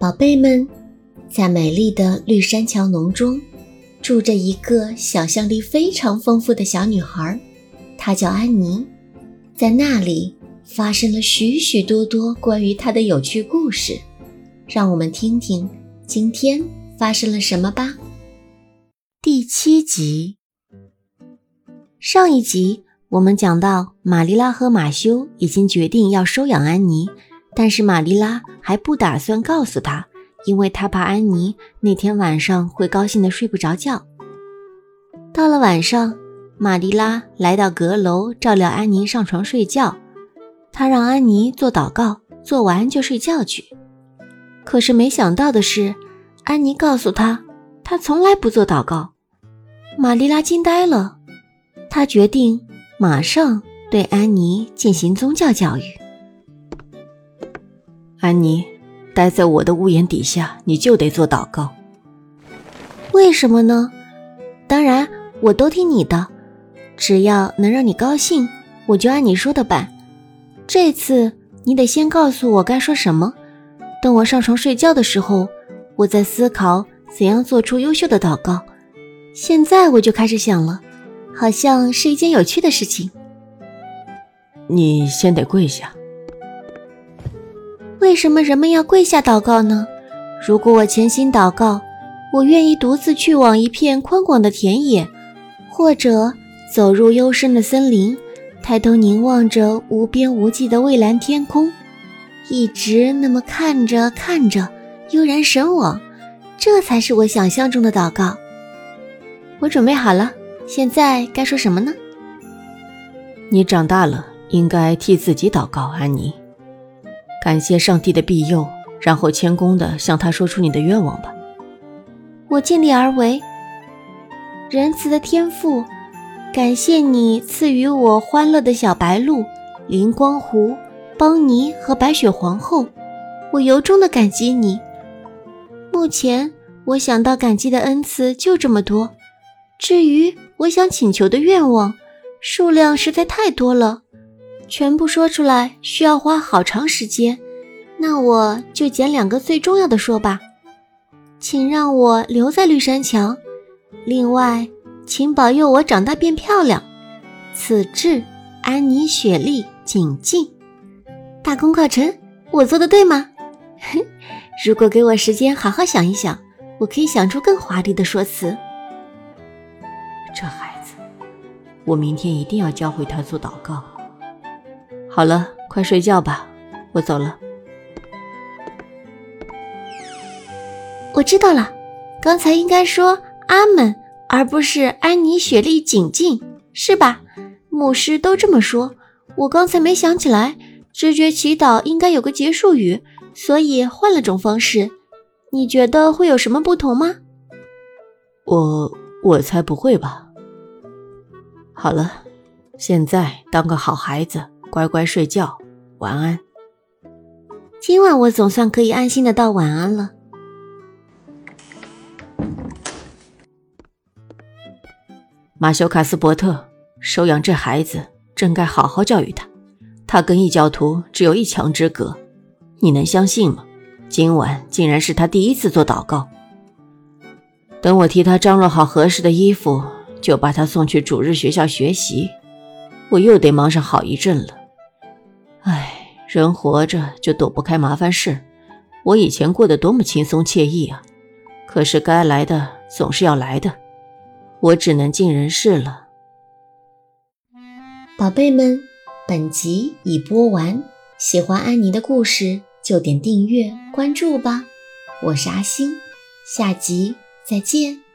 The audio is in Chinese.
宝贝们，在美丽的绿山桥农中，住着一个想象力非常丰富的小女孩，她叫安妮。在那里发生了许许多多关于她的有趣故事，让我们听听今天发生了什么吧。第七集，上一集我们讲到，玛丽拉和马修已经决定要收养安妮。但是玛丽拉还不打算告诉他，因为她怕安妮那天晚上会高兴的睡不着觉。到了晚上，玛丽拉来到阁楼照料安妮上床睡觉，她让安妮做祷告，做完就睡觉去。可是没想到的是，安妮告诉她，她从来不做祷告。玛丽拉惊呆了，她决定马上对安妮进行宗教教育。安妮，待在我的屋檐底下，你就得做祷告。为什么呢？当然，我都听你的，只要能让你高兴，我就按你说的办。这次你得先告诉我该说什么。等我上床睡觉的时候，我在思考怎样做出优秀的祷告。现在我就开始想了，好像是一件有趣的事情。你先得跪下。为什么人们要跪下祷告呢？如果我潜心祷告，我愿意独自去往一片宽广的田野，或者走入幽深的森林，抬头凝望着无边无际的蔚蓝天空，一直那么看着看着，悠然神往。这才是我想象中的祷告。我准备好了，现在该说什么呢？你长大了，应该替自己祷告，安妮。感谢上帝的庇佑，然后谦恭地向他说出你的愿望吧。我尽力而为。仁慈的天父，感谢你赐予我欢乐的小白鹿、灵光湖、邦尼和白雪皇后，我由衷的感激你。目前我想到感激的恩赐就这么多，至于我想请求的愿望，数量实在太多了。全部说出来需要花好长时间，那我就捡两个最重要的说吧。请让我留在绿山墙，另外，请保佑我长大变漂亮。此致，安妮·雪莉·景静。大功告成，我做的对吗？如果给我时间好好想一想，我可以想出更华丽的说辞。这孩子，我明天一定要教会他做祷告。好了，快睡觉吧，我走了。我知道了，刚才应该说阿门，而不是安妮、雪莉、景静，是吧？牧师都这么说。我刚才没想起来，直觉祈祷应该有个结束语，所以换了种方式。你觉得会有什么不同吗？我我才不会吧。好了，现在当个好孩子。乖乖睡觉，晚安。今晚我总算可以安心的道晚安了。马修卡斯伯特收养这孩子，真该好好教育他。他跟异教徒只有一墙之隔，你能相信吗？今晚竟然是他第一次做祷告。等我替他张罗好合适的衣服，就把他送去主日学校学习。我又得忙上好一阵了。唉，人活着就躲不开麻烦事。我以前过得多么轻松惬意啊！可是该来的总是要来的，我只能尽人事了。宝贝们，本集已播完，喜欢安妮的故事就点订阅关注吧。我是阿星，下集再见。